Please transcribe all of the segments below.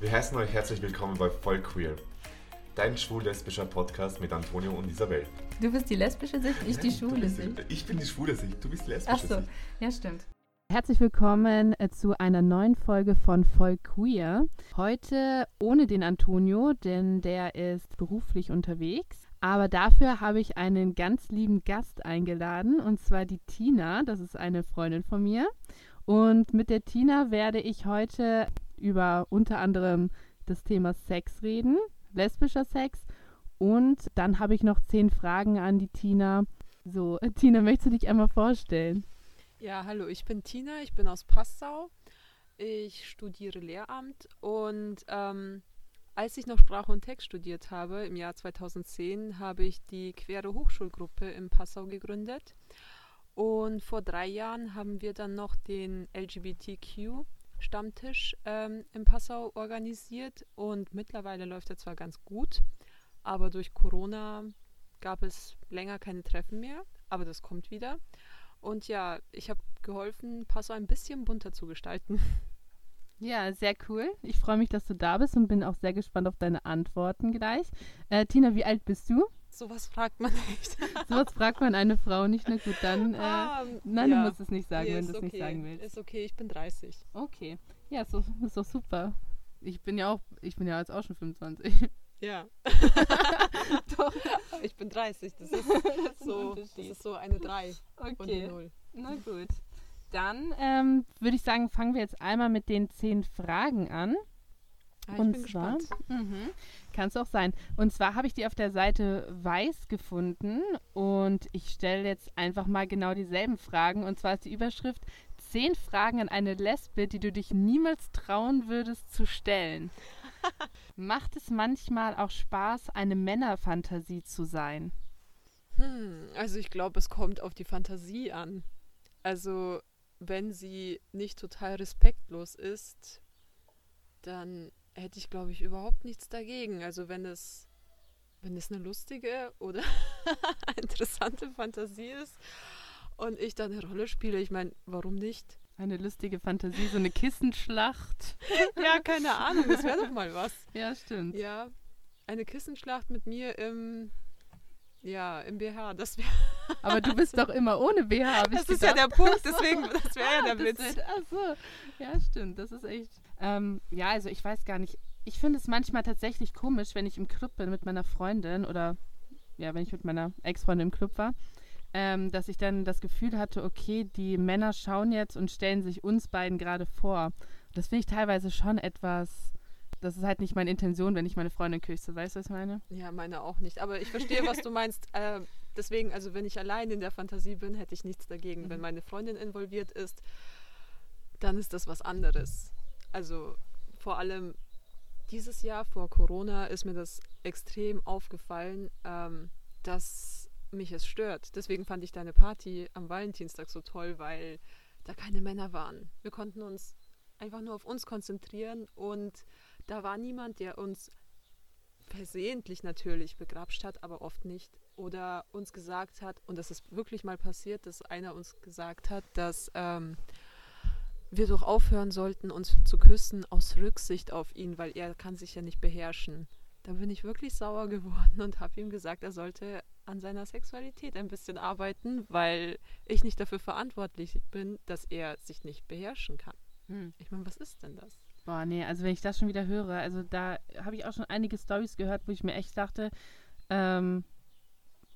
Wir heißen euch herzlich willkommen bei Voll Queer, dein schwul-lesbischer Podcast mit Antonio und Isabel. Du bist die lesbische Sicht, ich die schwule Sicht. Ich bin die schwule Sicht, du bist die lesbische Ach so, Sicht. ja stimmt. Herzlich willkommen äh, zu einer neuen Folge von Voll Queer. Heute ohne den Antonio, denn der ist beruflich unterwegs. Aber dafür habe ich einen ganz lieben Gast eingeladen, und zwar die Tina. Das ist eine Freundin von mir. Und mit der Tina werde ich heute über unter anderem das Thema Sex reden, lesbischer Sex. Und dann habe ich noch zehn Fragen an die Tina. So, Tina, möchtest du dich einmal vorstellen? Ja, hallo, ich bin Tina, ich bin aus Passau. Ich studiere Lehramt und ähm, als ich noch Sprache und Text studiert habe, im Jahr 2010, habe ich die Quere Hochschulgruppe in Passau gegründet. Und vor drei Jahren haben wir dann noch den LGBTQ-Stammtisch ähm, in Passau organisiert. Und mittlerweile läuft er zwar ganz gut, aber durch Corona gab es länger keine Treffen mehr. Aber das kommt wieder. Und ja, ich habe geholfen, Passau ein bisschen bunter zu gestalten. Ja, sehr cool. Ich freue mich, dass du da bist und bin auch sehr gespannt auf deine Antworten gleich. Äh, Tina, wie alt bist du? Sowas fragt man nicht. Sowas fragt man eine Frau nicht. Na gut, dann. Äh, ah, nein, ja. du musst es nicht sagen, nee, wenn du es okay. nicht sagen willst. Ist okay, ich bin 30. Okay. Ja, doch, ist doch super. Ich bin ja auch, ich bin ja jetzt auch schon 25. Ja. Doch. Ich bin 30. Das ist, das so, das ist so eine 3 okay. und eine 0. Na gut. Dann ähm, würde ich sagen, fangen wir jetzt einmal mit den zehn Fragen an. Ah, und zwar, mhm, kann es auch sein. Und zwar habe ich die auf der Seite Weiß gefunden und ich stelle jetzt einfach mal genau dieselben Fragen. Und zwar ist die Überschrift zehn Fragen an eine Lesbe, die du dich niemals trauen würdest zu stellen. Macht es manchmal auch Spaß, eine Männerfantasie zu sein? Hm, also ich glaube, es kommt auf die Fantasie an. Also wenn sie nicht total respektlos ist, dann hätte ich, glaube ich, überhaupt nichts dagegen. Also wenn es, wenn es eine lustige oder interessante Fantasie ist und ich da eine Rolle spiele, ich meine, warum nicht? Eine lustige Fantasie, so eine Kissenschlacht. ja, keine Ahnung, das wäre doch mal was. Ja, stimmt. Ja, eine Kissenschlacht mit mir im, ja, im BH, das wäre. Aber du bist doch immer ohne BH, Das ist ja der Punkt, deswegen, das wäre ja der Witz. ach so, ja, stimmt, das ist echt. Ähm, ja, also ich weiß gar nicht. Ich finde es manchmal tatsächlich komisch, wenn ich im Club bin mit meiner Freundin oder ja, wenn ich mit meiner Ex-Freundin im Club war ähm, dass ich dann das Gefühl hatte, okay, die Männer schauen jetzt und stellen sich uns beiden gerade vor. Das finde ich teilweise schon etwas, das ist halt nicht meine Intention, wenn ich meine Freundin küsse. Weißt du, was ich meine? Ja, meine auch nicht. Aber ich verstehe, was du meinst. Äh, deswegen, also wenn ich allein in der Fantasie bin, hätte ich nichts dagegen. Mhm. Wenn meine Freundin involviert ist, dann ist das was anderes. Also vor allem dieses Jahr vor Corona ist mir das extrem aufgefallen, ähm, dass mich es stört. Deswegen fand ich deine Party am Valentinstag so toll, weil da keine Männer waren. Wir konnten uns einfach nur auf uns konzentrieren und da war niemand, der uns versehentlich natürlich begrapscht hat, aber oft nicht. Oder uns gesagt hat, und das ist wirklich mal passiert, dass einer uns gesagt hat, dass ähm, wir doch aufhören sollten, uns zu küssen aus Rücksicht auf ihn, weil er kann sich ja nicht beherrschen. Da bin ich wirklich sauer geworden und habe ihm gesagt, er sollte an seiner Sexualität ein bisschen arbeiten, weil ich nicht dafür verantwortlich bin, dass er sich nicht beherrschen kann. Hm. Ich meine, was ist denn das? Boah, nee, also wenn ich das schon wieder höre, also da habe ich auch schon einige Stories gehört, wo ich mir echt dachte, ähm,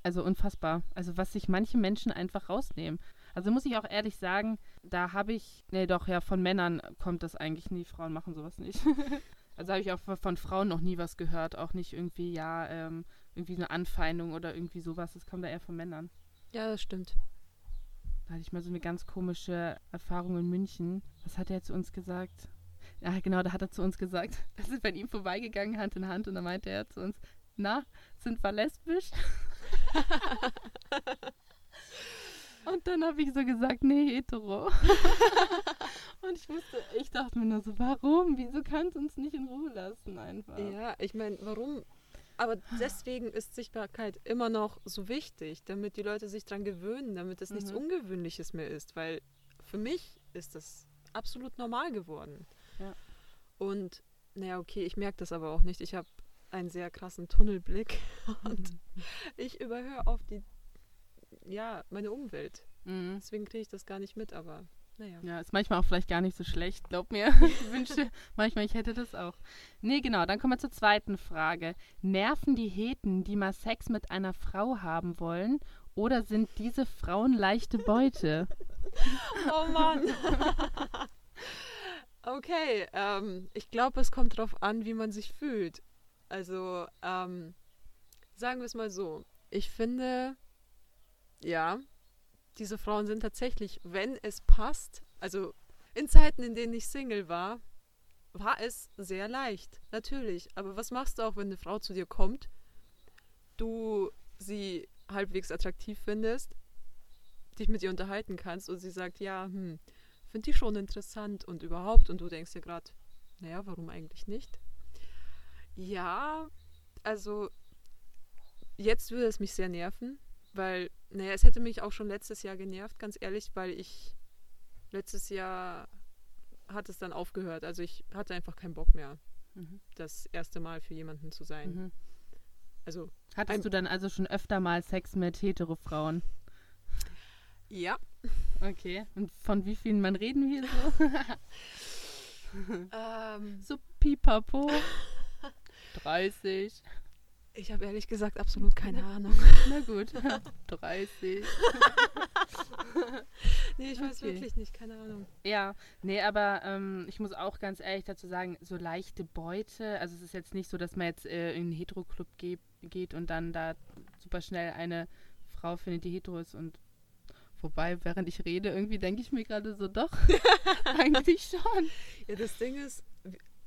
also unfassbar. Also was sich manche Menschen einfach rausnehmen. Also muss ich auch ehrlich sagen, da habe ich, nee doch, ja, von Männern kommt das eigentlich nie. Frauen machen sowas nicht. also habe ich auch von Frauen noch nie was gehört. Auch nicht irgendwie, ja, ähm, irgendwie eine Anfeindung oder irgendwie sowas. Das kommt da eher von Männern. Ja, das stimmt. Da hatte ich mal so eine ganz komische Erfahrung in München. Was hat er zu uns gesagt? Ja, genau, da hat er zu uns gesagt, wir sind bei ihm vorbeigegangen, Hand in Hand, und da meinte er zu uns, na, sind wir lesbisch? und dann habe ich so gesagt, nee, hetero. und ich wusste, ich dachte mir nur so, warum? Wieso kannst du uns nicht in Ruhe lassen einfach? Ja, ich meine, warum aber deswegen ist Sichtbarkeit immer noch so wichtig, damit die Leute sich daran gewöhnen, damit es mhm. nichts Ungewöhnliches mehr ist, weil für mich ist das absolut normal geworden. Ja. Und naja, okay, ich merke das aber auch nicht. Ich habe einen sehr krassen Tunnelblick und ich überhöre auf die, ja, meine Umwelt. Mhm. Deswegen kriege ich das gar nicht mit, aber naja. Ja, ist manchmal auch vielleicht gar nicht so schlecht, glaub mir. Ich wünschte manchmal, ich hätte das auch. Nee, genau, dann kommen wir zur zweiten Frage. Nerven die Heten, die mal Sex mit einer Frau haben wollen, oder sind diese Frauen leichte Beute? Oh Mann. okay, ähm, ich glaube, es kommt darauf an, wie man sich fühlt. Also, ähm, sagen wir es mal so. Ich finde, ja, diese Frauen sind tatsächlich, wenn es passt, also in Zeiten, in denen ich Single war, war es sehr leicht, natürlich. Aber was machst du auch, wenn eine Frau zu dir kommt, du sie halbwegs attraktiv findest, dich mit ihr unterhalten kannst und sie sagt, ja, hm, finde ich schon interessant und überhaupt und du denkst dir gerade, naja, warum eigentlich nicht? Ja, also jetzt würde es mich sehr nerven, weil, naja, es hätte mich auch schon letztes Jahr genervt, ganz ehrlich, weil ich letztes Jahr hat es dann aufgehört. Also ich hatte einfach keinen Bock mehr, Mhm. das erste Mal für jemanden zu sein. Mhm. Also, Hattest Ein- du dann also schon öfter mal Sex mit hetero Frauen? ja. Okay. Und von wie vielen Mann reden wir so? Ähm, so pipapo. 30. ich habe ehrlich gesagt absolut keine Ahnung. Na gut. 30. Nee, ich weiß Okay. wirklich nicht, keine Ahnung. Ja, nee, aber ähm, ich muss auch ganz ehrlich dazu sagen, so leichte Beute, also es ist jetzt nicht so, dass man jetzt äh, in einen Hetero-Club ge geht und dann da super schnell eine Frau findet, die hetero ist und wobei, während ich rede, irgendwie denke ich mir gerade so, doch, eigentlich schon. Ja, das Ding ist,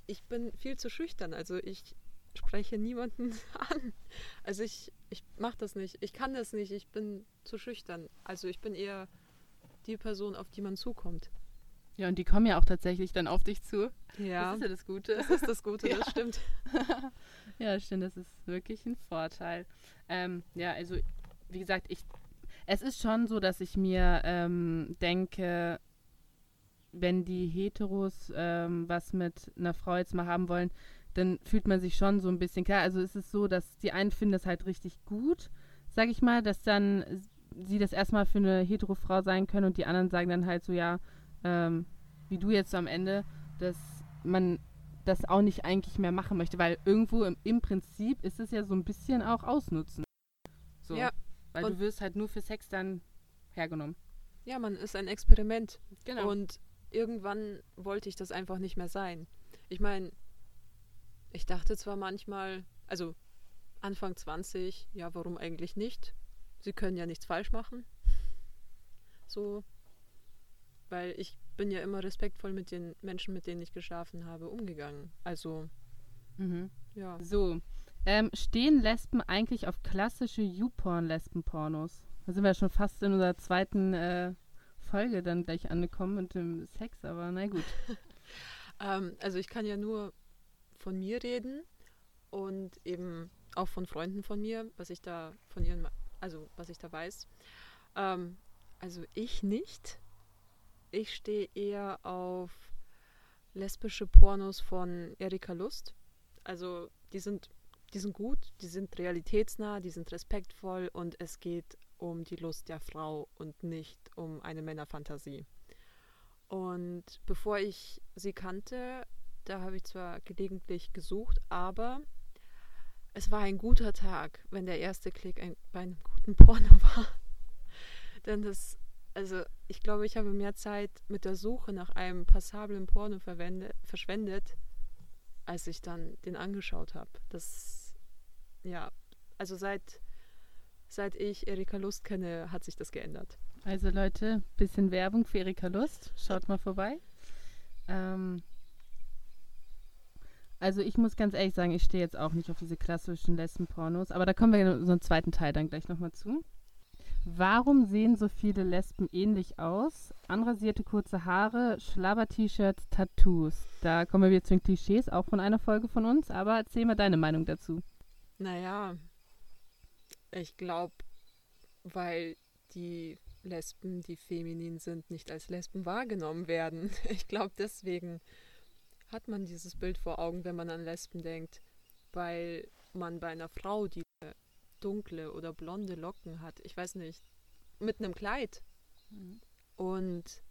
ich bin viel zu schüchtern. Also ich spreche niemanden an. Also ich, ich mache das nicht. Ich kann das nicht. Ich bin zu schüchtern. Also ich bin eher die Person, auf die man zukommt. Ja, und die kommen ja auch tatsächlich dann auf dich zu. Ja, Das ist ja das Gute. das ist das Gute, Ja. das stimmt. Ja, stimmt, das ist wirklich ein Vorteil. Ähm, ja, also wie gesagt, ich, es ist schon so, dass ich mir ähm, denke, wenn die Heteros ähm, was mit einer Frau jetzt mal haben wollen, dann fühlt man sich schon so ein bisschen klar. Also es ist so, dass die einen finden das halt richtig gut, sag ich mal, dass dann sie das erstmal für eine Hetero-Frau sein können und die anderen sagen dann halt so, ja, ähm, wie du jetzt so am Ende, dass man das auch nicht eigentlich mehr machen möchte, weil irgendwo im, im Prinzip ist es ja so ein bisschen auch ausnutzen. So. Ja, Weil du und- wirst halt nur für Sex dann hergenommen. Ja, man ist ein Experiment. Genau. Und irgendwann wollte ich das einfach nicht mehr sein. Ich meine, ich dachte zwar manchmal, also Anfang 20, ja, warum eigentlich nicht? Sie können ja nichts falsch machen. So, weil ich bin ja immer respektvoll mit den Menschen, mit denen ich geschlafen habe, umgegangen. Also, mhm. ja. So. Ähm, stehen Lesben eigentlich auf klassische YouPorn-Lesben-Pornos? Da sind wir ja schon fast in unserer zweiten äh, Folge dann gleich angekommen mit dem Sex, aber na gut. Ähm, also ich kann ja nur von mir reden und eben auch von Freunden von mir, was ich da von ihren, also was ich da weiß. Ähm, also ich nicht. Ich stehe eher auf lesbische Pornos von Erika Lust. Also die sind, die sind gut, die sind realitätsnah, die sind respektvoll und es geht um die Lust der Frau und nicht um eine Männerfantasie. Und bevor ich sie kannte, da habe ich zwar gelegentlich gesucht, aber es war ein guter Tag, wenn der erste Klick ein, bei einem guten Porno war. Denn das, also ich glaube, ich habe mehr Zeit mit der Suche nach einem passablen Porno verschwendet, als ich dann den angeschaut habe. Das, ja, also seit, seit ich Erika Lust kenne, hat sich das geändert. Also Leute, bisschen Werbung für Erika Lust. Schaut mal vorbei. Ähm, also ich muss ganz ehrlich sagen, ich stehe jetzt auch nicht auf diese klassischen Lesben-Pornos, aber da kommen wir in unserem zweiten Teil dann gleich nochmal zu. Warum sehen so viele Lesben ähnlich aus? Anrasierte kurze Haare, Schlabber-T-Shirts, Tattoos. Da kommen wir wieder zu den Klischees, auch von einer Folge von uns, aber erzähl mal deine Meinung dazu. Naja, ich glaube, weil die Lesben, die feminin sind, nicht als Lesben wahrgenommen werden. Ich glaube deswegen. Hat man dieses Bild vor Augen, wenn man an Lesben denkt, weil man bei einer Frau, die dunkle oder blonde Locken hat, ich weiß nicht, mit einem Kleid Mhm. und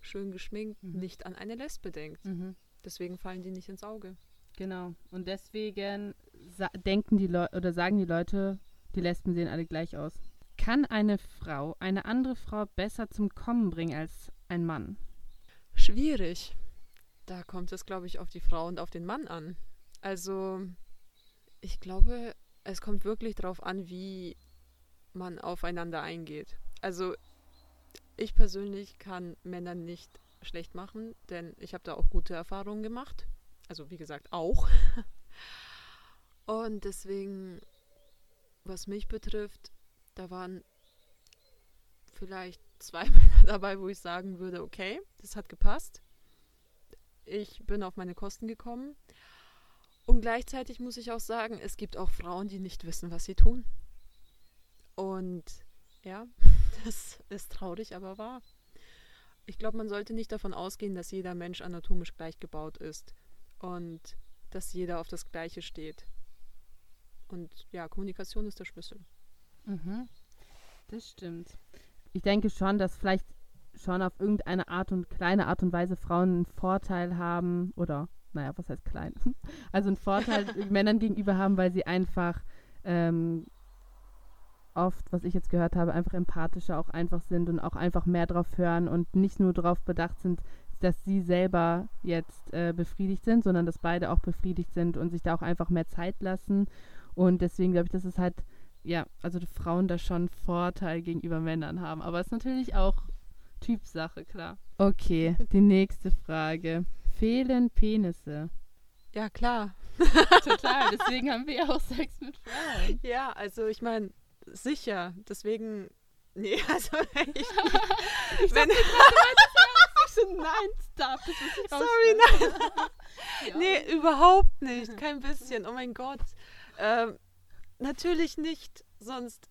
schön geschminkt, Mhm. nicht an eine Lesbe denkt. Mhm. Deswegen fallen die nicht ins Auge. Genau. Und deswegen denken die Leute oder sagen die Leute, die Lesben sehen alle gleich aus. Kann eine Frau eine andere Frau besser zum Kommen bringen als ein Mann? Schwierig. Da kommt es, glaube ich, auf die Frau und auf den Mann an. Also, ich glaube, es kommt wirklich darauf an, wie man aufeinander eingeht. Also, ich persönlich kann Männer nicht schlecht machen, denn ich habe da auch gute Erfahrungen gemacht. Also, wie gesagt, auch. Und deswegen, was mich betrifft, da waren vielleicht zwei Männer dabei, wo ich sagen würde, okay, das hat gepasst. Ich bin auf meine Kosten gekommen. Und gleichzeitig muss ich auch sagen, es gibt auch Frauen, die nicht wissen, was sie tun. Und ja, das ist traurig, aber wahr. Ich glaube, man sollte nicht davon ausgehen, dass jeder Mensch anatomisch gleich gebaut ist und dass jeder auf das Gleiche steht. Und ja, Kommunikation ist der Schlüssel. Mhm. Das stimmt. Ich denke schon, dass vielleicht schon auf irgendeine Art und kleine Art und Weise Frauen einen Vorteil haben oder naja, was heißt klein? Also einen Vorteil Männern gegenüber haben, weil sie einfach ähm, oft, was ich jetzt gehört habe, einfach empathischer auch einfach sind und auch einfach mehr drauf hören und nicht nur darauf bedacht sind, dass sie selber jetzt äh, befriedigt sind, sondern dass beide auch befriedigt sind und sich da auch einfach mehr Zeit lassen. Und deswegen glaube ich, dass es halt, ja, also die Frauen da schon Vorteil gegenüber Männern haben. Aber es ist natürlich auch Typsache, klar. Okay, die nächste Frage. Fehlen Penisse? Ja, klar. Total, deswegen haben wir ja auch Sex mit Frauen. Ja, also ich meine, sicher. Deswegen. Nee, also ich. Ich Wenn- so, nein, stop, ich Sorry, rausschneiden. Ja. nee, überhaupt nicht. Kein bisschen. Oh mein Gott. Ähm, natürlich nicht. Sonst.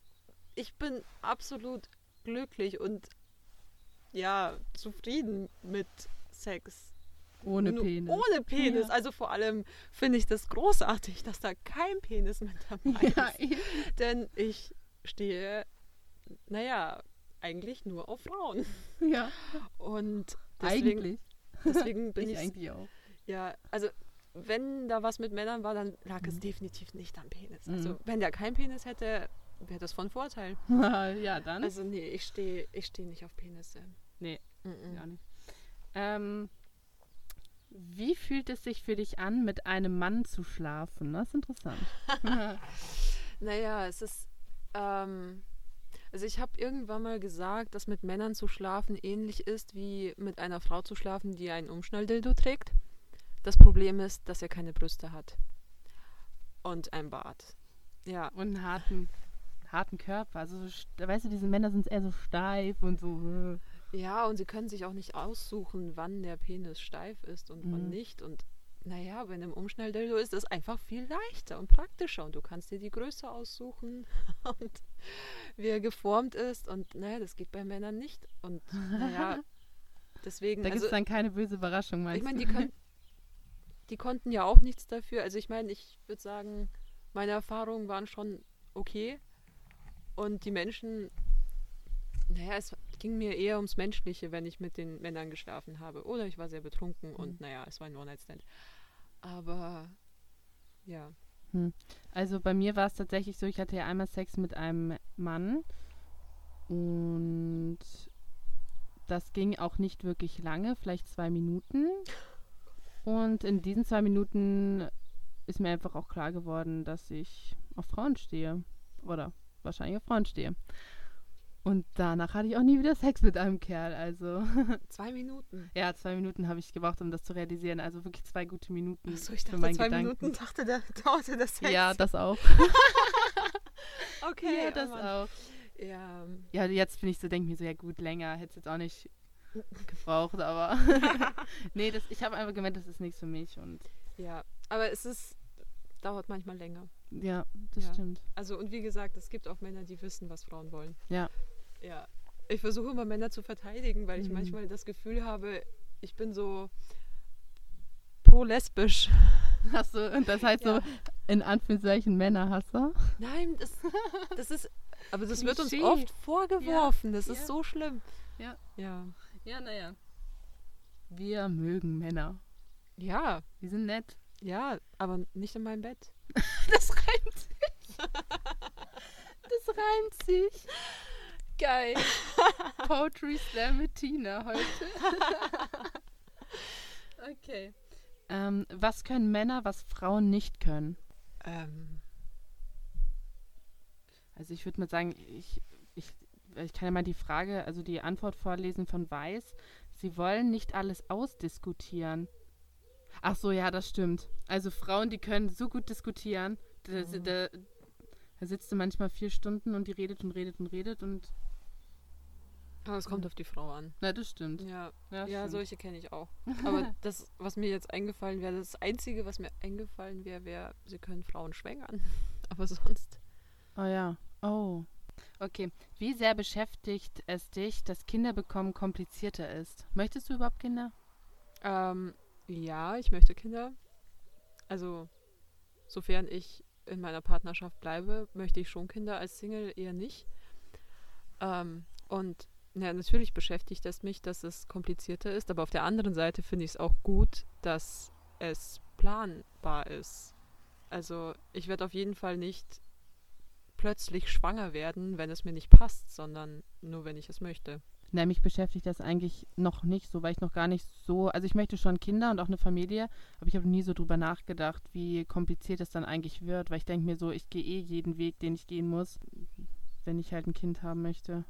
Ich bin absolut glücklich und ja, zufrieden mit Sex. Ohne Penis. Ohne Penis. Ja. Also vor allem finde ich das großartig, dass da kein Penis mit dabei Ja, ist. eben. Denn ich stehe, naja, eigentlich nur auf Frauen. ja. Und deswegen, eigentlich. deswegen bin ich ich, eigentlich auch. ja, also wenn da was mit Männern war, dann lag es Mhm. definitiv nicht am Penis. Mhm. Also wenn der kein Penis hätte, wäre das von Vorteil. ja, dann. Also nee, ich stehe ich steh nicht auf Penisse. Nee. Mhm. Ja, nicht. Ähm, wie fühlt es sich für dich an, mit einem Mann zu schlafen? Das ist interessant. Naja, es ist. Ähm, also ich habe irgendwann mal gesagt, dass mit Männern zu schlafen ähnlich ist wie mit einer Frau zu schlafen, die einen Umschnalldildo trägt. Das Problem ist, dass er keine Brüste hat. Und ein Bart. Ja. und einen harten, harten Körper. Also, so weißt du, diese Männer sind eher so steif und so. Ja, und sie können sich auch nicht aussuchen, wann der Penis steif ist und wann Mhm. nicht. Und naja, bei einem Umschnalldildo ist das einfach viel leichter und praktischer. Und du kannst dir die Größe aussuchen und wie er geformt ist. Und naja, das geht bei Männern nicht. Und naja, deswegen. Da gibt also, es dann keine böse Überraschung, meinst ich meine, du? die, können, die konnten ja auch nichts dafür. Also ich meine, ich würde sagen, meine Erfahrungen waren schon okay. Und die Menschen, naja, es ging mir eher ums Menschliche, wenn ich mit den Männern geschlafen habe. Oder ich war sehr betrunken und naja, es war ein One-Night-Stand. Aber ja. Also bei mir war es tatsächlich so, ich hatte ja einmal Sex mit einem Mann und das ging auch nicht wirklich lange, vielleicht zwei Minuten. Und in diesen zwei Minuten ist mir einfach auch klar geworden, dass ich auf Frauen stehe. Oder wahrscheinlich auf Frauen stehe. Und danach hatte ich auch nie wieder Sex mit einem Kerl. Also Zwei Minuten. ja, zwei Minuten habe ich gebraucht, um das zu realisieren. Also wirklich zwei gute Minuten Achso, ich für dachte meinen zwei Gedanken. Minuten, dachte, da dauerte das Sex. Ja, das auch. okay. ja, das oh auch. Ja, Ja, jetzt bin ich so, denke mir so, ja gut, länger hätte es jetzt auch nicht gebraucht, aber nee, das, ich habe einfach gemerkt, das ist nichts für mich und ja. Aber es ist, dauert manchmal länger. ja, das Ja. stimmt. Also und wie gesagt, es gibt auch Männer, die wissen, was Frauen wollen. Ja. Ja. Ich versuche immer Männer zu verteidigen, weil ich Mhm. manchmal das Gefühl habe, ich bin so pro lesbisch. Achso, und das heißt Ja. so in Anführungszeichen Männerhasser. Nein, das, das ist. Aber das wird uns oft vorgeworfen. Das Ja. ist so schlimm. Ja. Ja. Ja, naja. Wir mögen Männer. Ja. Die sind nett. Ja, aber nicht in meinem Bett. Das reimt sich. Das reimt sich. Geil. Poetry Slam mit Tina heute. okay. Ähm, was können Männer, was Frauen nicht können? Ähm, Also ich würde mal sagen, ich, ich, ich kann ja mal die Frage, also die Antwort vorlesen von Weiß. Sie wollen nicht alles ausdiskutieren. Ach so, ja, das stimmt. Also Frauen, die können so gut diskutieren. Da, Mhm. da, da sitzt du manchmal vier Stunden und die redet und redet und redet und aber es kommt auf die Frau an. na, das stimmt. Ja, Ja, ja stimmt. solche kenne ich auch. Aber das, was mir jetzt eingefallen wäre, das Einzige, was mir eingefallen wäre, wäre, sie können Frauen schwängern. Aber sonst. Oh ja. Oh. Okay. Wie sehr beschäftigt es dich, dass Kinderbekommen komplizierter ist? Möchtest du überhaupt Kinder? Ähm, ja, ich möchte Kinder. Also, sofern ich in meiner Partnerschaft bleibe, möchte ich schon Kinder als Single eher nicht. Ähm, und ja, natürlich beschäftigt es mich, dass es komplizierter ist, aber auf der anderen Seite finde ich es auch gut, dass es planbar ist. Also, ich werde auf jeden Fall nicht plötzlich schwanger werden, wenn es mir nicht passt, sondern nur, wenn ich es möchte. Na, mich beschäftigt das eigentlich noch nicht so, weil ich noch gar nicht so, also ich möchte schon Kinder und auch eine Familie, aber ich habe nie so drüber nachgedacht, wie kompliziert es dann eigentlich wird, weil ich denke mir so, ich gehe eh jeden Weg, den ich gehen muss, wenn ich halt ein Kind haben möchte.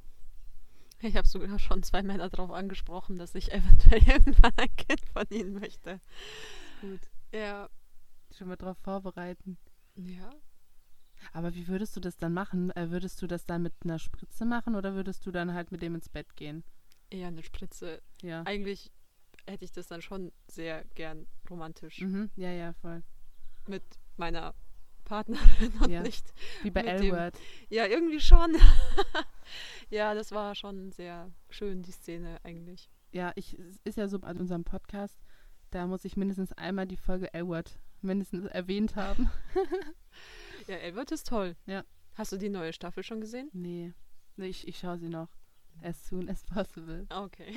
Ich habe sogar schon zwei Männer darauf angesprochen, dass ich eventuell irgendwann ein Kind von ihnen möchte. Gut. Ja. Schon mal drauf vorbereiten. Ja. Aber wie würdest du das dann machen? Äh, würdest du das dann mit einer Spritze machen oder würdest du dann halt mit dem ins Bett gehen? Eher eine Spritze. Ja. Eigentlich hätte ich das dann schon sehr gern romantisch Mhm. Ja, ja, voll. mit meiner Partnerin und Ja. nicht. Wie bei L-Word. Ja, irgendwie schon. ja, das war schon sehr schön, die Szene eigentlich. Ja, ich, es ist ja so bei unserem Podcast, da muss ich mindestens einmal die Folge L-Word mindestens erwähnt haben. Ja, Elbert ist toll. Ja. Hast du die neue Staffel schon gesehen? Nee, nee ich, ich schaue sie noch. As soon as possible. Okay.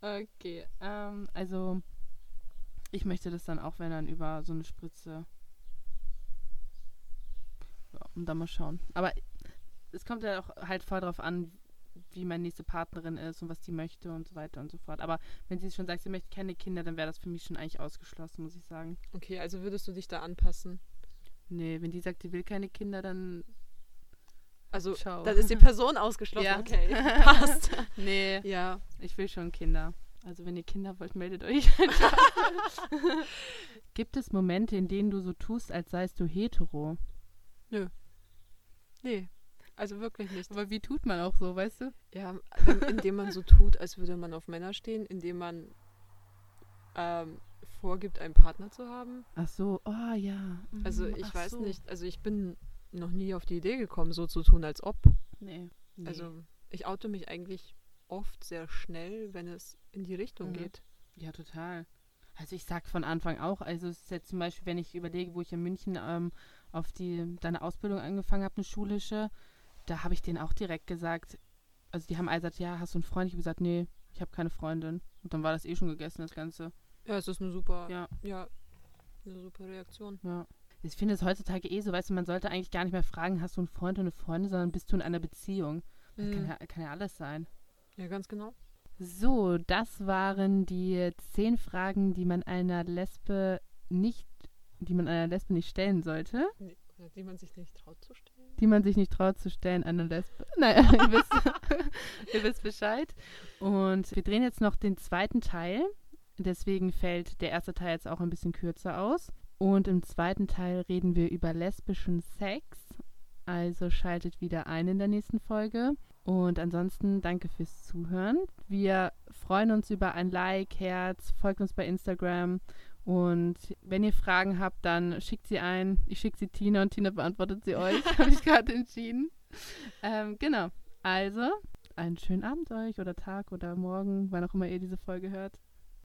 okay, ähm, also ich möchte das dann auch, wenn dann über so eine Spritze. Ja, und dann mal schauen. Aber es kommt ja auch halt voll drauf an, wie meine nächste Partnerin ist und was die möchte und so weiter und so fort. Aber wenn sie schon sagt, sie möchte keine Kinder, dann wäre das für mich schon eigentlich ausgeschlossen, muss ich sagen. Okay, also würdest du dich da anpassen? Nee, wenn die sagt, sie will keine Kinder, dann Also, Ciao. dann ist die Person ausgeschlossen. Ja. Okay, passt. nee, Ja, ich will schon Kinder. Also wenn ihr Kinder wollt, meldet euch. Gibt es Momente, in denen du so tust, als seist du hetero? nee, also wirklich nicht. Aber wie tut man auch so, weißt du? Ja, wenn, indem man so tut, als würde man auf Männer stehen, indem man ähm, vorgibt, einen Partner zu haben. Ach so, oh ja. Also Mhm, ich ach weiß so. nicht, also ich bin noch nie auf die Idee gekommen, so zu tun, als ob. Nee. nee. Also ich oute mich eigentlich oft sehr schnell, wenn es in die Richtung Mhm. geht. Ja, total. Also ich sag von Anfang auch, also es ist jetzt zum Beispiel, wenn ich überlege, wo ich in München ähm, auf die deine Ausbildung angefangen habe, eine schulische, da habe ich denen auch direkt gesagt, also die haben alle gesagt, ja, hast du einen Freund? Ich habe gesagt, nee, ich habe keine Freundin. Und dann war das eh schon gegessen, das Ganze. Ja, es ist eine super, Ja. ja, eine super Reaktion. Ja. Ich finde es heutzutage eh so, weißt du, man sollte eigentlich gar nicht mehr fragen, hast du einen Freund oder eine Freundin, sondern bist du in einer Beziehung. Das kann, Mhm. ja, kann ja alles sein. Ja, ganz genau. So, das waren die zehn Fragen, die man einer Lesbe nicht, die man einer Lesbe nicht stellen sollte, Nee, die man sich nicht traut zu stellen. die man sich nicht traut zu stellen einer Lesbe. Naja, ihr wisst, ihr wisst Bescheid. Und wir drehen jetzt noch den zweiten Teil. Deswegen fällt der erste Teil jetzt auch ein bisschen kürzer aus. Und im zweiten Teil reden wir über lesbischen Sex. Also schaltet wieder ein in der nächsten Folge. Und ansonsten danke fürs Zuhören. Wir freuen uns über ein Like, Herz, folgt uns bei Instagram. Und wenn ihr Fragen habt, dann schickt sie ein. Ich schicke sie Tina und Tina beantwortet sie euch. Habe ich gerade entschieden. Ähm, genau. Also, einen schönen Abend euch oder Tag oder Morgen, wann auch immer ihr diese Folge hört.